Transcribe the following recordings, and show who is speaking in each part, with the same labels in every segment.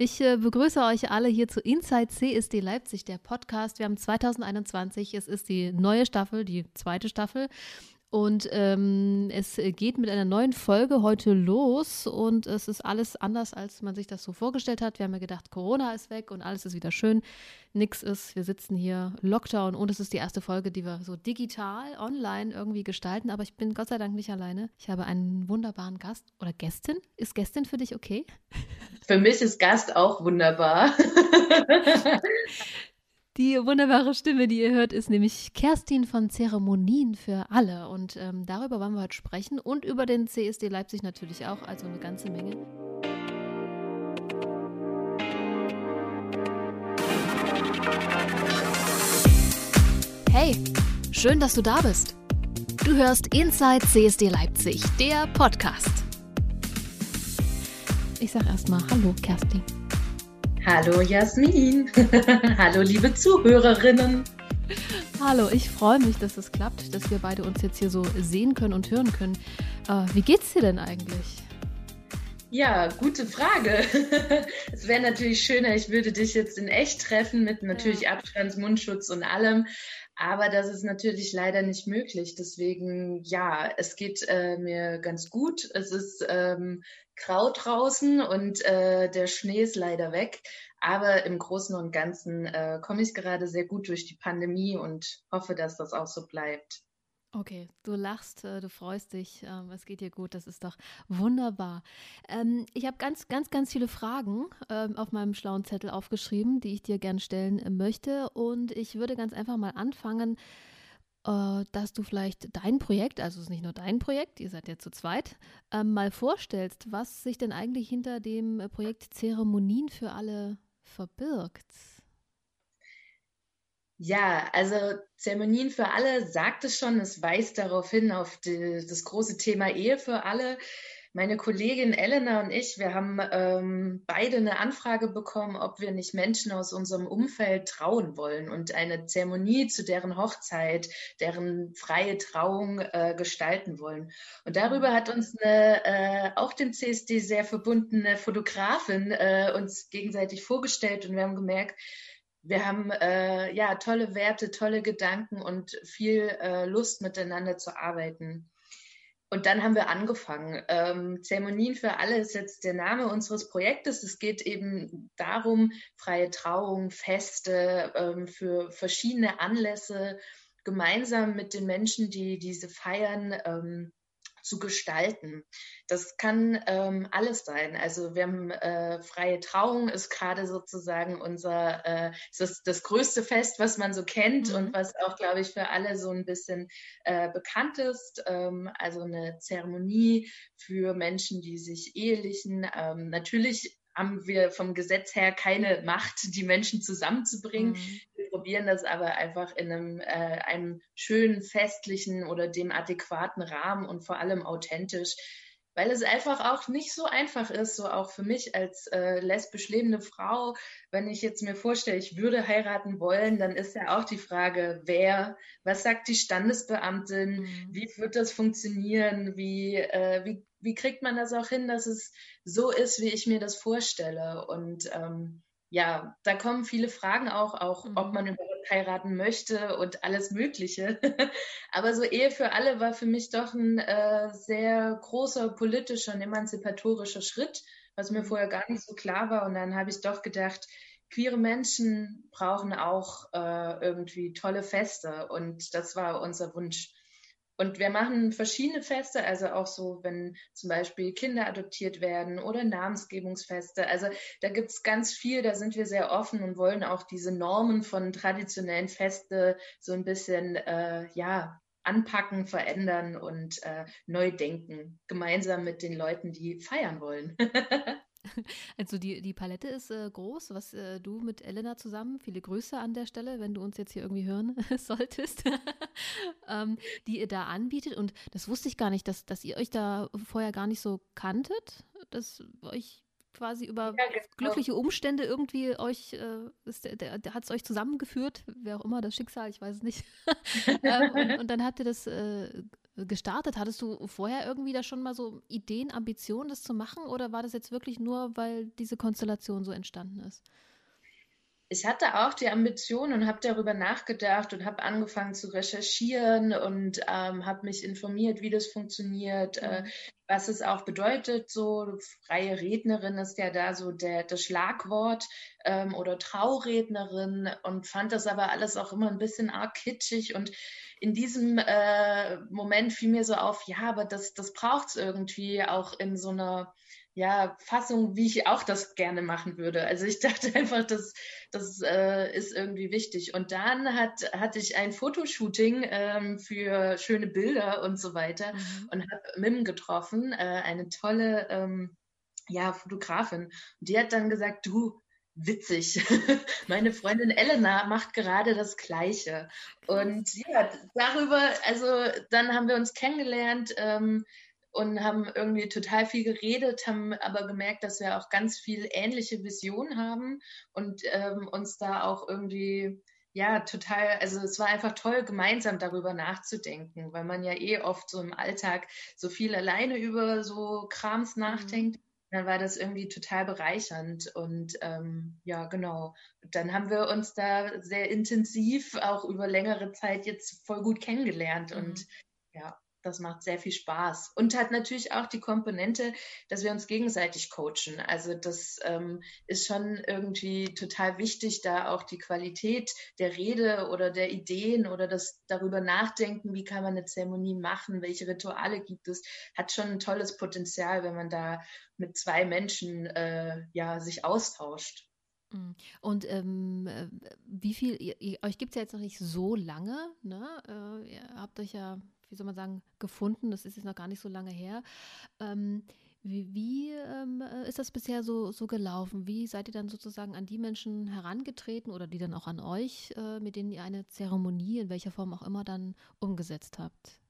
Speaker 1: Ich äh, begrüße euch alle hier zu Inside CSD Leipzig, der Podcast. Wir haben 2021, es ist die neue Staffel, die zweite Staffel. Und ähm, es geht mit einer neuen Folge heute los und es ist alles anders, als man sich das so vorgestellt hat. Wir haben ja gedacht, Corona ist weg und alles ist wieder schön. Nix ist, wir sitzen hier Lockdown und es ist die erste Folge, die wir so digital, online irgendwie gestalten. Aber ich bin Gott sei Dank nicht alleine. Ich habe einen wunderbaren Gast oder Gästin. Ist Gästin für dich okay?
Speaker 2: Für mich ist Gast auch wunderbar.
Speaker 1: Die wunderbare Stimme, die ihr hört, ist nämlich Kerstin von Zeremonien für alle. Und ähm, darüber wollen wir heute sprechen und über den CSD Leipzig natürlich auch, also eine ganze Menge. Hey, schön, dass du da bist. Du hörst Inside CSD Leipzig, der Podcast. Ich sag erstmal Hallo, Kerstin.
Speaker 2: Hallo Jasmin. Hallo liebe Zuhörerinnen.
Speaker 1: Hallo, ich freue mich, dass es klappt, dass wir beide uns jetzt hier so sehen können und hören können. Äh, wie geht's dir denn eigentlich?
Speaker 2: Ja, gute Frage. es wäre natürlich schöner, ich würde dich jetzt in echt treffen mit natürlich ja. Abstands, Mundschutz und allem. Aber das ist natürlich leider nicht möglich. Deswegen, ja, es geht äh, mir ganz gut. Es ist ähm, grau draußen und äh, der Schnee ist leider weg. Aber im Großen und Ganzen äh, komme ich gerade sehr gut durch die Pandemie und hoffe, dass das auch so bleibt.
Speaker 1: Okay, du lachst, äh, du freust dich, ähm, es geht dir gut, das ist doch wunderbar. Ähm, ich habe ganz, ganz, ganz viele Fragen ähm, auf meinem schlauen Zettel aufgeschrieben, die ich dir gerne stellen möchte. Und ich würde ganz einfach mal anfangen äh, dass du vielleicht dein Projekt, also es ist nicht nur dein Projekt, ihr seid ja zu zweit, mal vorstellst, was sich denn eigentlich hinter dem Projekt Zeremonien für alle verbirgt.
Speaker 2: Ja, also Zeremonien für alle sagt es schon, es weist darauf hin, auf die, das große Thema Ehe für alle. Meine Kollegin Elena und ich, wir haben ähm, beide eine Anfrage bekommen, ob wir nicht Menschen aus unserem Umfeld trauen wollen und eine Zeremonie zu deren Hochzeit, deren freie Trauung äh, gestalten wollen. Und darüber hat uns eine, äh, auch dem CSD sehr verbundene Fotografin äh, uns gegenseitig vorgestellt und wir haben gemerkt, wir haben äh, ja tolle Werte, tolle Gedanken und viel äh, Lust miteinander zu arbeiten. Und dann haben wir angefangen. Ähm, Zeremonien für alle ist jetzt der Name unseres Projektes. Es geht eben darum, freie Trauung, Feste ähm, für verschiedene Anlässe gemeinsam mit den Menschen, die diese feiern, ähm, zu gestalten. Das kann ähm, alles sein. Also wir haben äh, freie Trauung ist gerade sozusagen unser äh, das, das größte Fest, was man so kennt mhm. und was auch, glaube ich, für alle so ein bisschen äh, bekannt ist. Ähm, also eine Zeremonie für Menschen, die sich ehelichen. Ähm, natürlich haben wir vom Gesetz her keine Macht, die Menschen zusammenzubringen. Mhm. Wir probieren das aber einfach in einem, äh, einem schönen, festlichen oder dem adäquaten Rahmen und vor allem authentisch weil es einfach auch nicht so einfach ist, so auch für mich als äh, lesbisch lebende Frau, wenn ich jetzt mir vorstelle, ich würde heiraten wollen, dann ist ja auch die Frage, wer, was sagt die Standesbeamtin, mhm. wie wird das funktionieren, wie, äh, wie, wie kriegt man das auch hin, dass es so ist, wie ich mir das vorstelle und ähm, ja, da kommen viele Fragen auch, auch mhm. ob man überhaupt heiraten möchte und alles Mögliche. Aber so Ehe für alle war für mich doch ein äh, sehr großer politischer und emanzipatorischer Schritt, was mir mhm. vorher gar nicht so klar war. Und dann habe ich doch gedacht, queere Menschen brauchen auch äh, irgendwie tolle Feste. Und das war unser Wunsch. Und wir machen verschiedene Feste, also auch so, wenn zum Beispiel Kinder adoptiert werden oder Namensgebungsfeste. Also da gibt es ganz viel, da sind wir sehr offen und wollen auch diese Normen von traditionellen Feste so ein bisschen, äh, ja, anpacken, verändern und äh, neu denken, gemeinsam mit den Leuten, die feiern wollen.
Speaker 1: Also die, die Palette ist äh, groß, was äh, du mit Elena zusammen, viele Grüße an der Stelle, wenn du uns jetzt hier irgendwie hören solltest, ähm, die ihr da anbietet. Und das wusste ich gar nicht, dass, dass ihr euch da vorher gar nicht so kanntet, dass euch quasi über ja, genau. glückliche Umstände irgendwie euch, äh, hat es euch zusammengeführt, wer auch immer das Schicksal, ich weiß es nicht. ähm, und, und, dann habt ihr das äh, gestartet? Hattest du vorher irgendwie da schon mal so Ideen, Ambitionen, das zu machen? Oder war das jetzt wirklich nur, weil diese Konstellation so entstanden ist?
Speaker 2: Ich hatte auch die Ambition und habe darüber nachgedacht und habe angefangen zu recherchieren und ähm, habe mich informiert, wie das funktioniert, äh, mhm. was es auch bedeutet. So freie Rednerin ist ja da so der, das Schlagwort ähm, oder Traurednerin und fand das aber alles auch immer ein bisschen arg kitschig und in diesem äh, Moment fiel mir so auf, ja, aber das, das braucht es irgendwie auch in so einer ja, Fassung, wie ich auch das gerne machen würde. Also ich dachte einfach, das, das äh, ist irgendwie wichtig. Und dann hat, hatte ich ein Fotoshooting ähm, für schöne Bilder und so weiter mhm. und habe Mim getroffen, äh, eine tolle ähm, ja, Fotografin. Und die hat dann gesagt, du, witzig. Meine Freundin Elena macht gerade das Gleiche. Und ja, darüber, also dann haben wir uns kennengelernt. Ähm, und haben irgendwie total viel geredet, haben aber gemerkt, dass wir auch ganz viel ähnliche Visionen haben und ähm, uns da auch irgendwie ja, total, also es war einfach toll, gemeinsam darüber nachzudenken, weil man ja eh oft so im Alltag so viel alleine über so Krams mhm. nachdenkt. Mhm. Dann war das irgendwie total bereichernd und ähm, ja, genau. Dann haben wir uns da sehr intensiv auch über längere Zeit jetzt voll gut kennengelernt mhm. und ja, das macht sehr viel Spaß und hat natürlich auch die Komponente, dass wir uns gegenseitig coachen. Also das ähm, ist schon irgendwie total wichtig, da auch die Qualität der Rede oder der Ideen oder das darüber nachdenken, wie kann man eine Zeremonie machen, welche Rituale gibt es, hat schon ein tolles Potenzial, wenn man da mit zwei Menschen äh, ja sich austauscht.
Speaker 1: Mm. Und ähm, äh, wie viel, ihr, ihr, euch gibt es ja jetzt noch nicht so lange, ne? Äh, ihr habt euch ja wie soll man sagen, gefunden. Das ist jetzt noch gar nicht so lange her. Ähm, wie, wie ähm, äh, ist das bisher so, so gelaufen? Wie seid ihr dann sozusagen an die Menschen herangetreten oder die dann auch an euch, äh, mit denen ihr eine Zeremonie in welcher Form auch immer dann umgesetzt habt?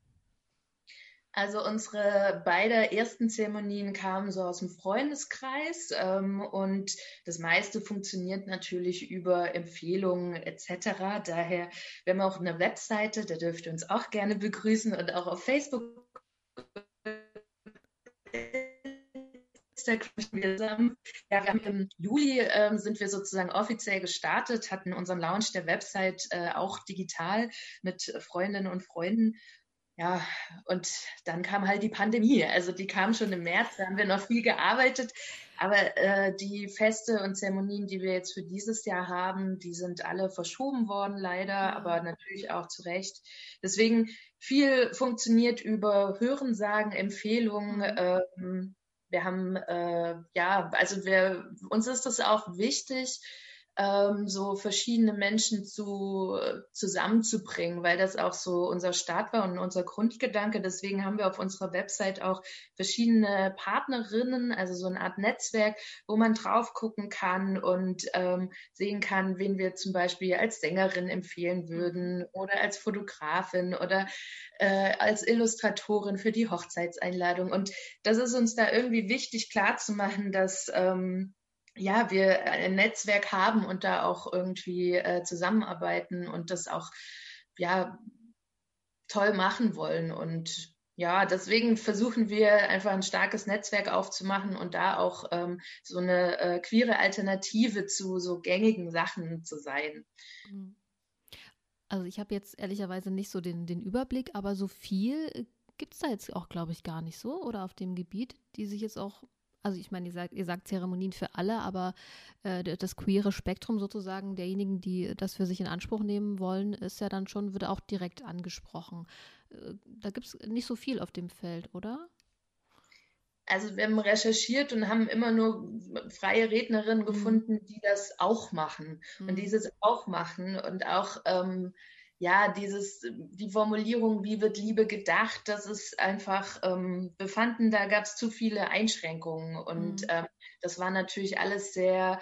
Speaker 2: Also unsere beide ersten Zeremonien kamen so aus dem Freundeskreis ähm, und das meiste funktioniert natürlich über Empfehlungen etc. Daher, wir haben auch eine Webseite, da dürft ihr uns auch gerne begrüßen und auch auf Facebook. Instagram Ja, im Juli ähm, sind wir sozusagen offiziell gestartet, hatten unseren Launch der Website äh, auch digital mit Freundinnen und Freunden ja, und dann kam halt die Pandemie. Also die kam schon im März, da haben wir noch viel gearbeitet. Aber äh, die Feste und Zeremonien, die wir jetzt für dieses Jahr haben, die sind alle verschoben worden, leider, aber natürlich auch zu Recht. Deswegen viel funktioniert über Hörensagen, Empfehlungen. Mhm. Ähm, wir haben, äh, ja, also wir, uns ist das auch wichtig, ähm, so verschiedene Menschen zu, zusammenzubringen, weil das auch so unser Start war und unser Grundgedanke. Deswegen haben wir auf unserer Website auch verschiedene Partnerinnen, also so eine Art Netzwerk, wo man drauf gucken kann und ähm, sehen kann, wen wir zum Beispiel als Sängerin empfehlen würden oder als Fotografin oder äh, als Illustratorin für die Hochzeitseinladung. Und das ist uns da irgendwie wichtig klarzumachen, dass ähm, ja, wir ein Netzwerk haben und da auch irgendwie äh, zusammenarbeiten und das auch ja toll machen wollen. Und ja, deswegen versuchen wir einfach ein starkes Netzwerk aufzumachen und da auch ähm, so eine äh, queere Alternative zu so gängigen Sachen zu sein. Mhm.
Speaker 1: Also ich habe jetzt ehrlicherweise nicht so den, den Überblick, aber so viel gibt es da jetzt auch, glaube ich, gar nicht so oder auf dem Gebiet, die sich jetzt auch also ich meine, ihr sagt, ihr sagt Zeremonien für alle, aber äh, das queere Spektrum sozusagen derjenigen, die das für sich in Anspruch nehmen wollen, ist ja dann schon, wird auch direkt angesprochen. Äh, da gibt es nicht so viel auf dem Feld, oder?
Speaker 2: Also wir haben recherchiert und haben immer nur freie Rednerinnen mhm. gefunden, die das auch machen mhm. und dieses auch machen und auch ähm, ja, dieses, die Formulierung, wie wird Liebe gedacht, das ist einfach, ähm, wir fanden, da gab es zu viele Einschränkungen und mhm. ähm, das war natürlich alles sehr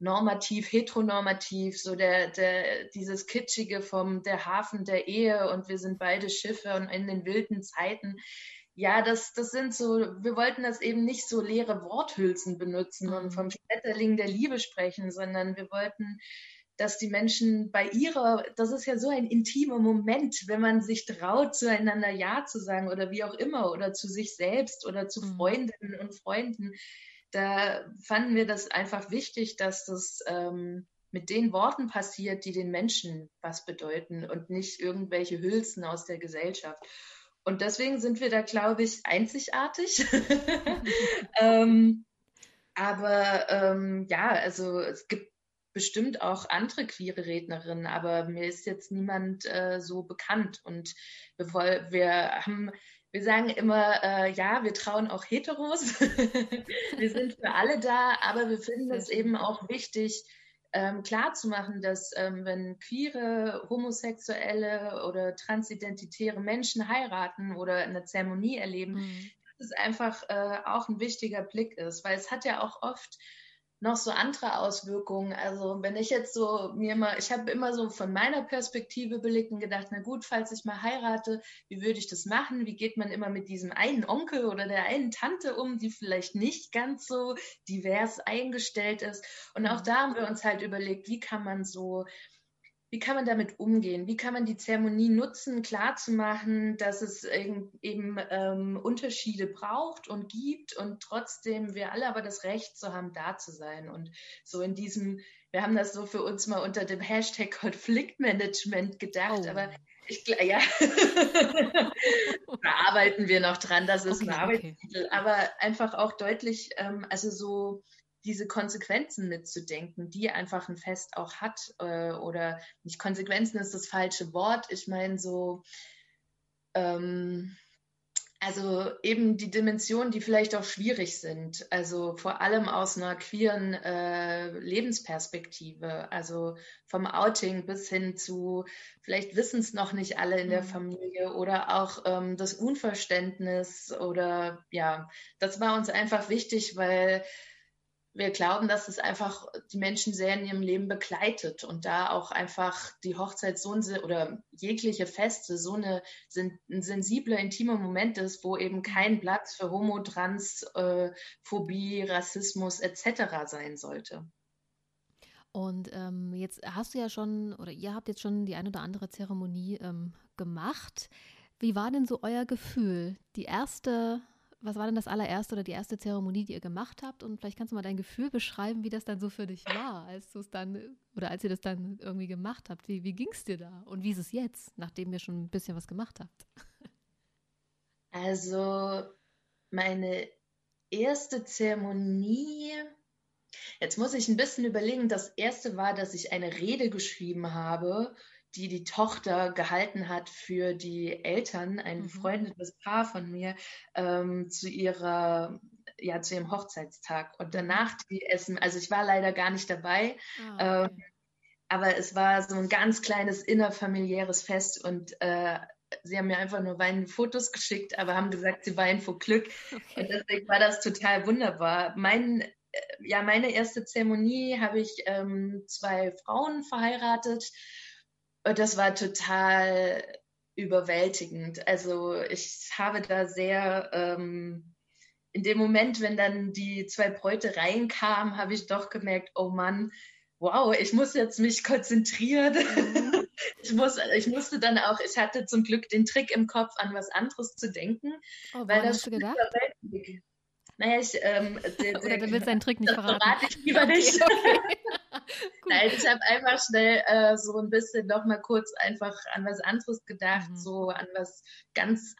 Speaker 2: normativ, heteronormativ, so der, der, dieses Kitschige vom der Hafen der Ehe und wir sind beide Schiffe und in den wilden Zeiten. Ja, das, das sind so, wir wollten das eben nicht so leere Worthülsen benutzen und mhm. vom Schmetterling der Liebe sprechen, sondern wir wollten dass die Menschen bei ihrer, das ist ja so ein intimer Moment, wenn man sich traut, zueinander Ja zu sagen oder wie auch immer oder zu sich selbst oder zu mhm. Freundinnen und Freunden. Da fanden wir das einfach wichtig, dass das ähm, mit den Worten passiert, die den Menschen was bedeuten und nicht irgendwelche Hülsen aus der Gesellschaft. Und deswegen sind wir da, glaube ich, einzigartig. ähm, aber ähm, ja, also es gibt bestimmt auch andere queere Rednerinnen, aber mir ist jetzt niemand äh, so bekannt. Und wir, wir haben, wir sagen immer, äh, ja, wir trauen auch Heteros. wir sind für alle da, aber wir finden es eben auch wichtig, ähm, klarzumachen, dass ähm, wenn queere, homosexuelle oder transidentitäre Menschen heiraten oder eine Zeremonie erleben, mhm. dass es einfach äh, auch ein wichtiger Blick ist, weil es hat ja auch oft noch so andere Auswirkungen. Also wenn ich jetzt so mir mal, ich habe immer so von meiner Perspektive belegt und gedacht, na gut, falls ich mal heirate, wie würde ich das machen? Wie geht man immer mit diesem einen Onkel oder der einen Tante um, die vielleicht nicht ganz so divers eingestellt ist? Und auch mhm. da haben wir uns halt überlegt, wie kann man so wie kann man damit umgehen? Wie kann man die Zeremonie nutzen, klarzumachen, dass es eben, eben ähm, Unterschiede braucht und gibt und trotzdem wir alle aber das Recht so haben, da zu sein. Und so in diesem, wir haben das so für uns mal unter dem Hashtag Konfliktmanagement gedacht, oh. aber ich ja, da arbeiten wir noch dran, das ist okay, ein Arbeitstitel, okay. aber einfach auch deutlich, ähm, also so diese Konsequenzen mitzudenken, die einfach ein Fest auch hat. Äh, oder nicht Konsequenzen ist das falsche Wort. Ich meine so, ähm, also eben die Dimensionen, die vielleicht auch schwierig sind. Also vor allem aus einer queeren äh, Lebensperspektive. Also vom Outing bis hin zu, vielleicht wissen es noch nicht alle in der mhm. Familie oder auch ähm, das Unverständnis oder ja, das war uns einfach wichtig, weil wir glauben, dass es einfach die Menschen sehr in ihrem Leben begleitet und da auch einfach die Hochzeit so ein, oder jegliche Feste so eine, ein sensibler, intimer Moment ist, wo eben kein Platz für Homo, Trans, äh, Phobie, Rassismus etc. sein sollte.
Speaker 1: Und ähm, jetzt hast du ja schon, oder ihr habt jetzt schon die ein oder andere Zeremonie ähm, gemacht. Wie war denn so euer Gefühl? Die erste was war denn das allererste oder die erste Zeremonie, die ihr gemacht habt? Und vielleicht kannst du mal dein Gefühl beschreiben, wie das dann so für dich war, als du es dann oder als ihr das dann irgendwie gemacht habt. Wie, wie ging es dir da? Und wie ist es jetzt, nachdem ihr schon ein bisschen was gemacht habt?
Speaker 2: Also, meine erste Zeremonie, jetzt muss ich ein bisschen überlegen. Das erste war, dass ich eine Rede geschrieben habe die die Tochter gehalten hat für die Eltern, ein mhm. befreundetes Paar von mir, ähm, zu ihrer ja zu ihrem Hochzeitstag und danach die Essen. Also ich war leider gar nicht dabei. Ah, okay. ähm, aber es war so ein ganz kleines innerfamiliäres Fest und äh, sie haben mir einfach nur weinende Fotos geschickt, aber haben gesagt, sie weinen vor Glück. Okay. Und deswegen war das total wunderbar. Mein, äh, ja, meine erste Zeremonie habe ich ähm, zwei Frauen verheiratet und das war total überwältigend. Also ich habe da sehr, ähm, in dem Moment, wenn dann die zwei Bräute reinkamen, habe ich doch gemerkt, oh Mann, wow, ich muss jetzt mich konzentrieren. Mhm. ich, muss, ich musste dann auch, ich hatte zum Glück den Trick im Kopf, an was anderes zu denken.
Speaker 1: Oh, weil das hast du gedacht?
Speaker 2: Naja, ich, ähm,
Speaker 1: der, Oder du willst deinen Trick nicht verraten.
Speaker 2: verrate ich lieber nicht. Okay. Nein, ich habe einfach schnell äh, so ein bisschen noch mal kurz einfach an was anderes gedacht, mhm. so an was ganz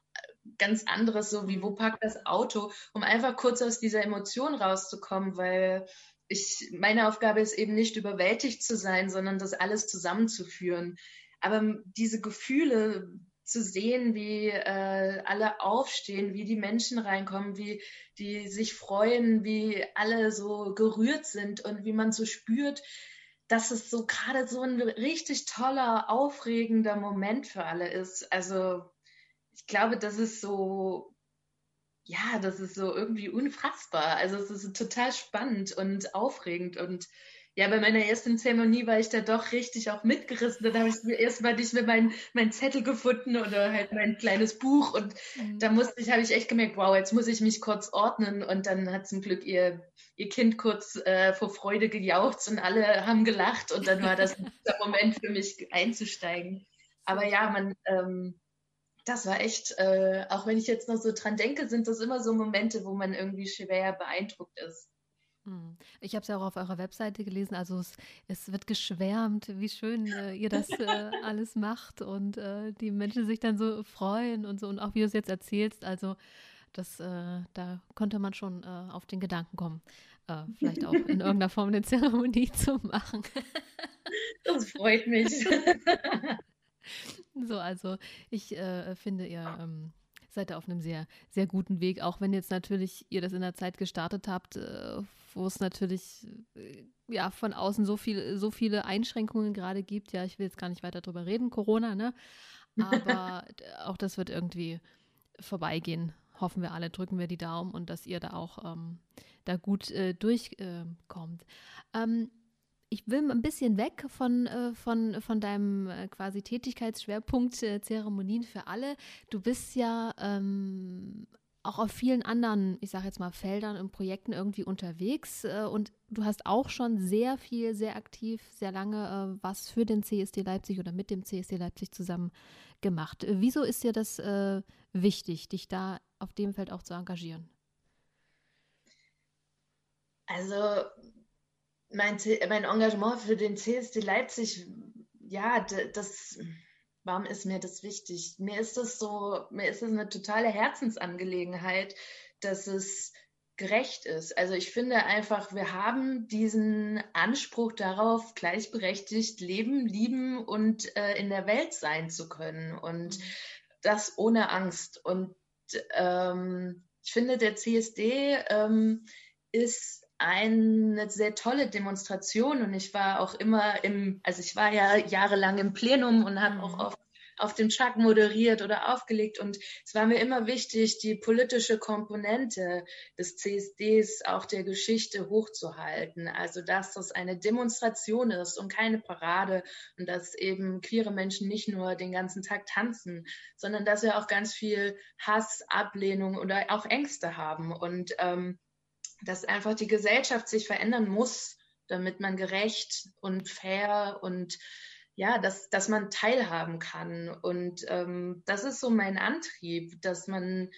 Speaker 2: ganz anderes, so wie wo parkt das Auto, um einfach kurz aus dieser Emotion rauszukommen, weil ich meine Aufgabe ist eben nicht überwältigt zu sein, sondern das alles zusammenzuführen. Aber diese Gefühle zu sehen, wie äh, alle aufstehen, wie die Menschen reinkommen, wie die sich freuen, wie alle so gerührt sind und wie man so spürt, dass es so gerade so ein richtig toller, aufregender Moment für alle ist. Also ich glaube, das ist so ja, das ist so irgendwie unfassbar. Also es ist total spannend und aufregend und ja, bei meiner ersten Zeremonie war ich da doch richtig auch mitgerissen. Dann habe ich mir erstmal nicht mehr meinen mein Zettel gefunden oder halt mein kleines Buch. Und mhm. da musste ich, habe ich echt gemerkt, wow, jetzt muss ich mich kurz ordnen. Und dann hat zum Glück ihr, ihr Kind kurz äh, vor Freude gejaucht und alle haben gelacht. Und dann war das ein guter Moment für mich einzusteigen. Aber ja, man, ähm, das war echt, äh, auch wenn ich jetzt noch so dran denke, sind das immer so Momente, wo man irgendwie schwer beeindruckt ist.
Speaker 1: Hm. Ich habe es ja auch auf eurer Webseite gelesen, also es, es wird geschwärmt, wie schön äh, ihr das äh, alles macht und äh, die Menschen sich dann so freuen und so und auch wie du es jetzt erzählst, also das, äh, da konnte man schon äh, auf den Gedanken kommen, äh, vielleicht auch in irgendeiner Form eine Zeremonie zu machen.
Speaker 2: das freut mich.
Speaker 1: so, also ich finde ihr ähm, seid ihr auf einem sehr, sehr guten Weg, auch wenn jetzt natürlich ihr das in der Zeit gestartet habt, wo es natürlich äh, ja von außen so viel, so viele Einschränkungen gerade gibt. Ja, ich will jetzt gar nicht weiter drüber reden, Corona, ne? Aber auch das wird irgendwie vorbeigehen. Hoffen wir alle, drücken wir die Daumen und dass ihr da auch ähm, da gut äh, durchkommt. Ähm, ich will ein bisschen weg von, äh, von, von deinem äh, quasi Tätigkeitsschwerpunkt äh, Zeremonien für alle. Du bist ja ähm, auch auf vielen anderen, ich sage jetzt mal, Feldern und Projekten irgendwie unterwegs äh, und du hast auch schon sehr viel, sehr aktiv, sehr lange äh, was für den CSD Leipzig oder mit dem CSD Leipzig zusammen gemacht. Äh, wieso ist dir das wichtig, dich da auf dem Feld auch zu engagieren?
Speaker 2: Also mein, mein Engagement für den CSD Leipzig, ja, das, warum ist mir das wichtig? Mir ist das so, mir ist das eine totale Herzensangelegenheit, dass es gerecht ist. Also ich finde einfach, wir haben diesen Anspruch darauf, gleichberechtigt leben, lieben und äh, in der Welt sein zu können und mhm. das ohne Angst. Und ähm, ich finde, der CSD ähm, ist eine sehr tolle Demonstration und ich war auch immer im, also ich war ja jahrelang im Plenum und habe mhm. auch auf, auf dem Chuck moderiert oder aufgelegt und es war mir immer wichtig, die politische Komponente des CSDs, auch der Geschichte hochzuhalten. Also dass das eine Demonstration ist und keine Parade und dass eben queere Menschen nicht nur den ganzen Tag tanzen, sondern dass wir auch ganz viel Hass, Ablehnung oder auch Ängste haben und ähm, dass einfach die Gesellschaft sich verändern muss, damit man gerecht und fair und ja, dass, dass man teilhaben kann. Und ähm, das ist so mein Antrieb, dass man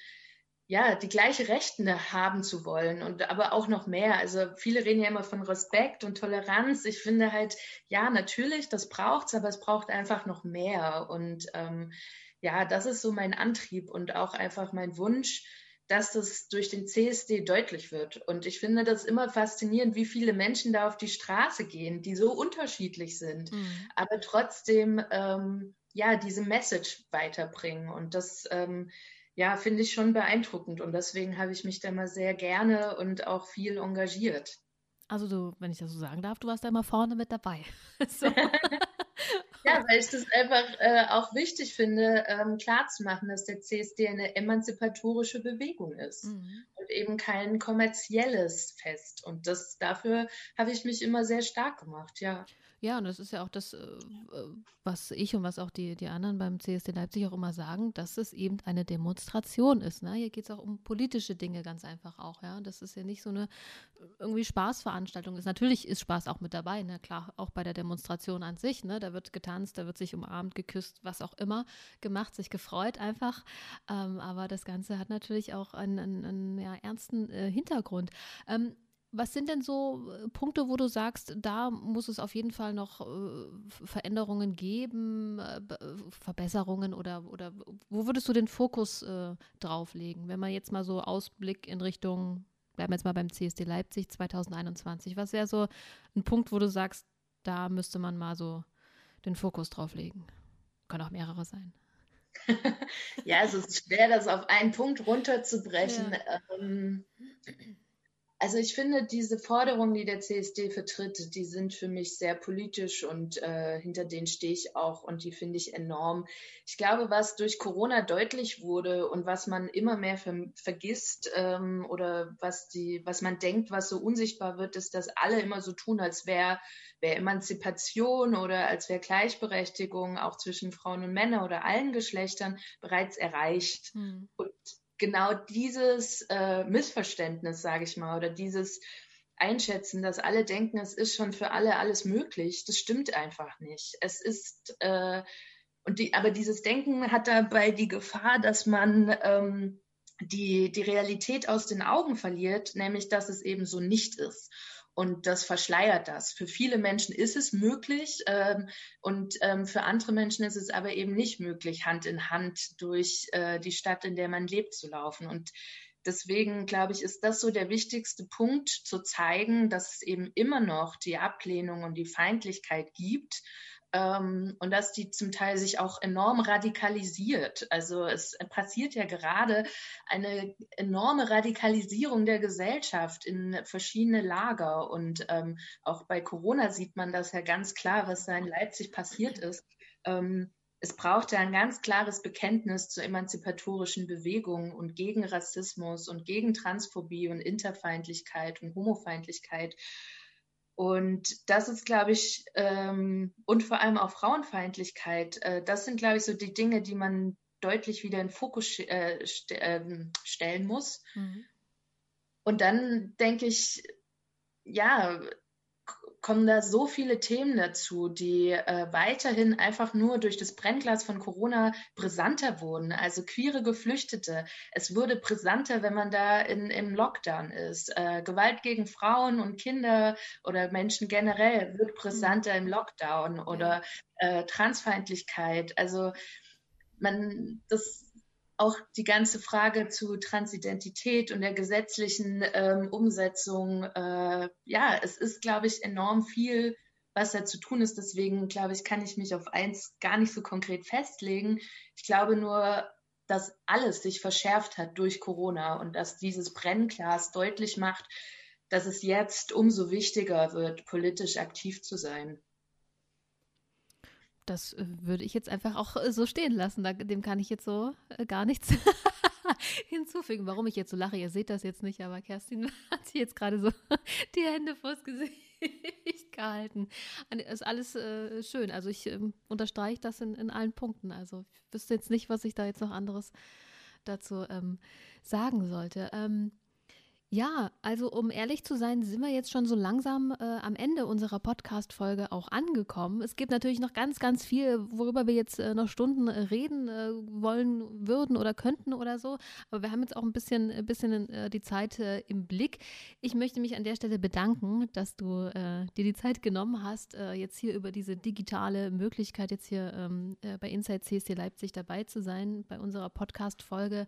Speaker 2: ja die gleiche Rechte haben zu wollen und aber auch noch mehr. Also viele reden ja immer von Respekt und Toleranz. Ich finde halt, ja, natürlich, das braucht's, aber es braucht einfach noch mehr. Und ähm, ja, das ist so mein Antrieb und auch einfach mein Wunsch, dass das durch den CSD deutlich wird. Und ich finde das immer faszinierend, wie viele Menschen da auf die Straße gehen, die so unterschiedlich sind, mhm. aber trotzdem ähm, ja diese Message weiterbringen. Und das ähm, ja finde ich schon beeindruckend. Und deswegen habe ich mich da mal sehr gerne und auch viel engagiert.
Speaker 1: Also du, wenn ich das so sagen darf, du warst da immer vorne mit dabei. so.
Speaker 2: Ja, weil ich das einfach äh, auch wichtig finde, ähm, klarzumachen, dass der CSD eine emanzipatorische Bewegung ist mhm. und eben kein kommerzielles Fest. Und das dafür habe ich mich immer sehr stark gemacht, ja.
Speaker 1: Ja, und das ist ja auch das, äh, was ich und was auch die, die anderen beim CSD Leipzig auch immer sagen, dass es eben eine Demonstration ist. Ne? Hier geht es auch um politische Dinge ganz einfach auch. Ja, Das ist ja nicht so eine irgendwie Spaßveranstaltung ist. Natürlich ist Spaß auch mit dabei, ne? klar, auch bei der Demonstration an sich. Ne? Da wird getanzt, da wird sich umarmt, geküsst, was auch immer gemacht, sich gefreut einfach. Ähm, aber das Ganze hat natürlich auch einen, einen, einen ja, ernsten äh, Hintergrund. Ähm, was sind denn so äh, Punkte, wo du sagst, da muss es auf jeden Fall noch äh, Veränderungen geben, äh, äh, Verbesserungen oder, oder wo würdest du den Fokus äh, drauflegen, wenn man jetzt mal so Ausblick in Richtung, bleiben wir jetzt mal beim CSD Leipzig 2021, was wäre so ein Punkt, wo du sagst, da müsste man mal so den Fokus drauflegen? Können auch mehrere sein.
Speaker 2: ja, es ist schwer, das auf einen Punkt runterzubrechen. Ja. Ähm, Also ich finde, diese Forderungen, die der CSD vertritt, die sind für mich sehr politisch und äh, hinter denen stehe ich auch und die finde ich enorm. Ich glaube, was durch Corona deutlich wurde und was man immer mehr ver vergisst ähm, oder was die, was man denkt, was so unsichtbar wird, ist, dass alle immer so tun, als wäre wär Emanzipation oder als wäre Gleichberechtigung auch zwischen Frauen und Männern oder allen Geschlechtern bereits erreicht. Hm. Und genau dieses äh, Missverständnis, sage ich mal, oder dieses Einschätzen, dass alle denken, es ist schon für alle alles möglich, das stimmt einfach nicht. Es ist äh, und die, aber dieses Denken hat dabei die Gefahr, dass man ähm, die, die Realität aus den Augen verliert, nämlich dass es eben so nicht ist. Und das verschleiert das. Für viele Menschen ist es möglich ähm, und ähm, für andere Menschen ist es aber eben nicht möglich, Hand in Hand durch äh, die Stadt, in der man lebt, zu laufen. Und deswegen, glaube ich, ist das so der wichtigste Punkt, zu zeigen, dass es eben immer noch die Ablehnung und die Feindlichkeit gibt ähm, und dass die zum Teil sich auch enorm radikalisiert. Also es passiert ja gerade eine enorme Radikalisierung der Gesellschaft in verschiedene Lager und ähm, auch bei Corona sieht man das ja ganz klar, was da in Leipzig passiert ist. Ähm, es braucht ja ein ganz klares Bekenntnis zur emanzipatorischen Bewegung und gegen Rassismus und gegen Transphobie und Interfeindlichkeit und Homofeindlichkeit. Und das ist, glaube ich, ähm, und vor allem auch Frauenfeindlichkeit, äh, das sind, glaube ich, so die Dinge, die man deutlich wieder in Fokus äh, st äh, stellen muss. Mhm. Und dann denke ich, ja, kommen da so viele Themen dazu, die äh, weiterhin einfach nur durch das Brennglas von Corona brisanter wurden. Also queere Geflüchtete. Es wurde brisanter, wenn man da in, im Lockdown ist. Äh, Gewalt gegen Frauen und Kinder oder Menschen generell wird brisanter im Lockdown oder äh, Transfeindlichkeit. Also man, das auch die ganze Frage zu Transidentität und der gesetzlichen ähm, Umsetzung, äh, ja, es ist, glaube ich, enorm viel, was da zu tun ist. Deswegen, glaube ich, kann ich mich auf eins gar nicht so konkret festlegen. Ich glaube nur, dass alles sich verschärft hat durch Corona und dass dieses Brennglas deutlich macht, dass es jetzt umso wichtiger wird, politisch aktiv zu sein.
Speaker 1: Das äh, würde ich jetzt einfach auch äh, so stehen lassen. dem kann ich jetzt so äh, gar nichts hinzufügen. Warum ich jetzt so lache, ihr seht das jetzt nicht, aber Kerstin hat sich jetzt gerade so die Hände vors Gesicht gehalten. Ist alles schön. Also ich ähm, unterstreiche das in, in allen Punkten. Also ich wüsste jetzt nicht, was ich da jetzt noch anderes dazu ähm, sagen sollte. Ähm, ja, also um ehrlich zu sein, sind wir jetzt schon so langsam äh, am Ende unserer Podcast-Folge auch angekommen. Es gibt natürlich noch ganz, ganz viel, worüber wir jetzt äh, noch Stunden äh, reden äh, wollen würden oder könnten oder so. Aber wir haben jetzt auch ein bisschen, ein bisschen äh, die Zeit äh, im Blick. Ich möchte mich an der Stelle bedanken, dass du dir die Zeit genommen hast, jetzt hier über diese digitale Möglichkeit, jetzt hier ähm, bei Inside CSD Leipzig dabei zu sein, bei unserer Podcast-Folge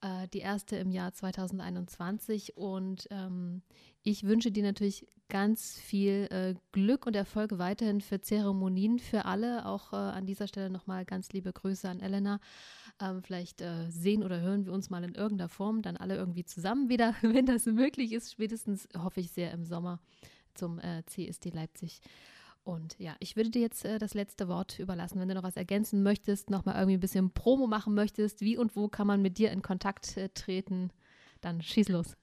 Speaker 1: äh, die erste im Jahr 2021. Und ähm, ich wünsche dir natürlich ganz viel äh, Glück und Erfolg weiterhin für Zeremonien für alle. Auch äh, an dieser Stelle nochmal ganz liebe Grüße an Elena. Ähm, vielleicht äh, sehen oder hören wir uns mal in irgendeiner Form dann alle irgendwie zusammen wieder, wenn das möglich ist. Spätestens hoffe ich sehr im Sommer zum äh, CSD Leipzig. Und ja, ich würde dir jetzt äh, das letzte Wort überlassen. Wenn du noch was ergänzen möchtest, noch mal irgendwie ein bisschen Promo machen möchtest, wie und wo kann man mit dir in Kontakt äh, treten, dann schieß los.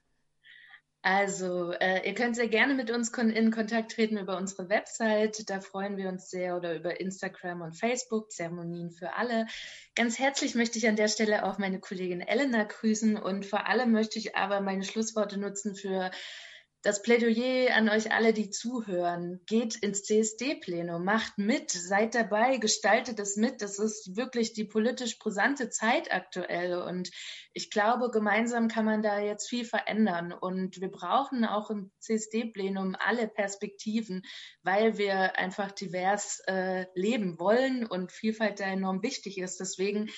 Speaker 2: Also, äh, ihr könnt sehr gerne mit uns kon in Kontakt treten über unsere Website. Da freuen wir uns sehr oder über Instagram und Facebook, Zeremonien für alle. Ganz herzlich möchte ich an der Stelle auch meine Kollegin Elena grüßen und vor allem möchte ich aber meine Schlussworte nutzen für das Plädoyer an euch alle, die zuhören, geht ins CSD-Plenum, macht mit, seid dabei, gestaltet es mit. Das ist wirklich die politisch brisante Zeit aktuell. Und ich glaube, gemeinsam kann man da jetzt viel verändern. Und wir brauchen auch im CSD-Plenum alle Perspektiven, weil wir einfach divers äh, leben wollen und Vielfalt da enorm wichtig ist. Deswegen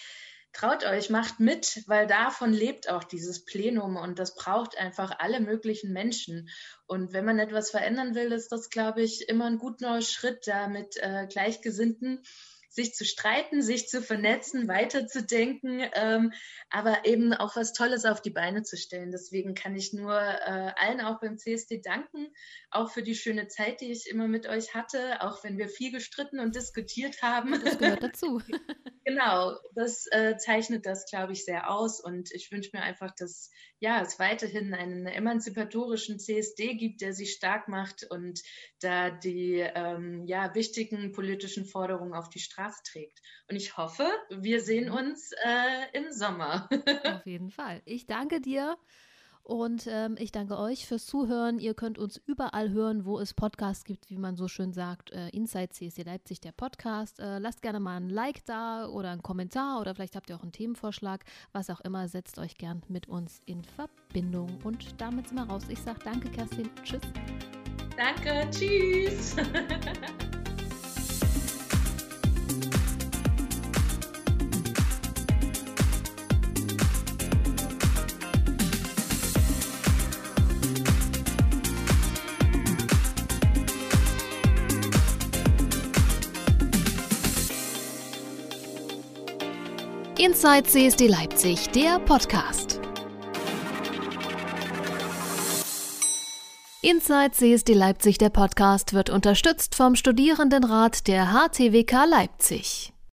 Speaker 2: traut euch, macht mit, weil davon lebt auch dieses Plenum und das braucht einfach alle möglichen Menschen. Und wenn man etwas verändern will, ist das, glaube ich, immer ein gut neuer Schritt, da mit äh, Gleichgesinnten sich zu streiten, sich zu vernetzen, weiterzudenken, ähm, aber eben auch was Tolles auf die Beine zu stellen. Deswegen kann ich nur äh, allen auch beim CSD danken, auch für die schöne Zeit, die ich immer mit euch hatte, auch wenn wir viel gestritten und diskutiert haben.
Speaker 1: Das gehört dazu.
Speaker 2: genau, das äh, zeichnet das, glaube ich, sehr aus und ich wünsche mir einfach, dass ja, es weiterhin einen emanzipatorischen CSD gibt, der sich stark macht und da die ähm, ja, wichtigen politischen Forderungen auf die Straße trägt. Und ich hoffe, wir sehen mhm. uns äh, im Sommer.
Speaker 1: Auf jeden Fall. Ich danke dir. Und ähm, ich danke euch fürs Zuhören. Ihr könnt uns überall hören, wo es Podcasts gibt, wie man so schön sagt. Äh, Inside CSD Leipzig, der Podcast. Äh, lasst gerne mal ein Like da oder einen Kommentar oder vielleicht habt ihr auch einen Themenvorschlag. Was auch immer, setzt euch gern mit uns in Verbindung. Und damit sind wir raus. Ich sage danke, Kerstin. Tschüss.
Speaker 2: Danke, tschüss.
Speaker 1: Inside CSD Leipzig, der Podcast. Inside CSD Leipzig, der Podcast, wird unterstützt vom Studierendenrat der HTWK Leipzig.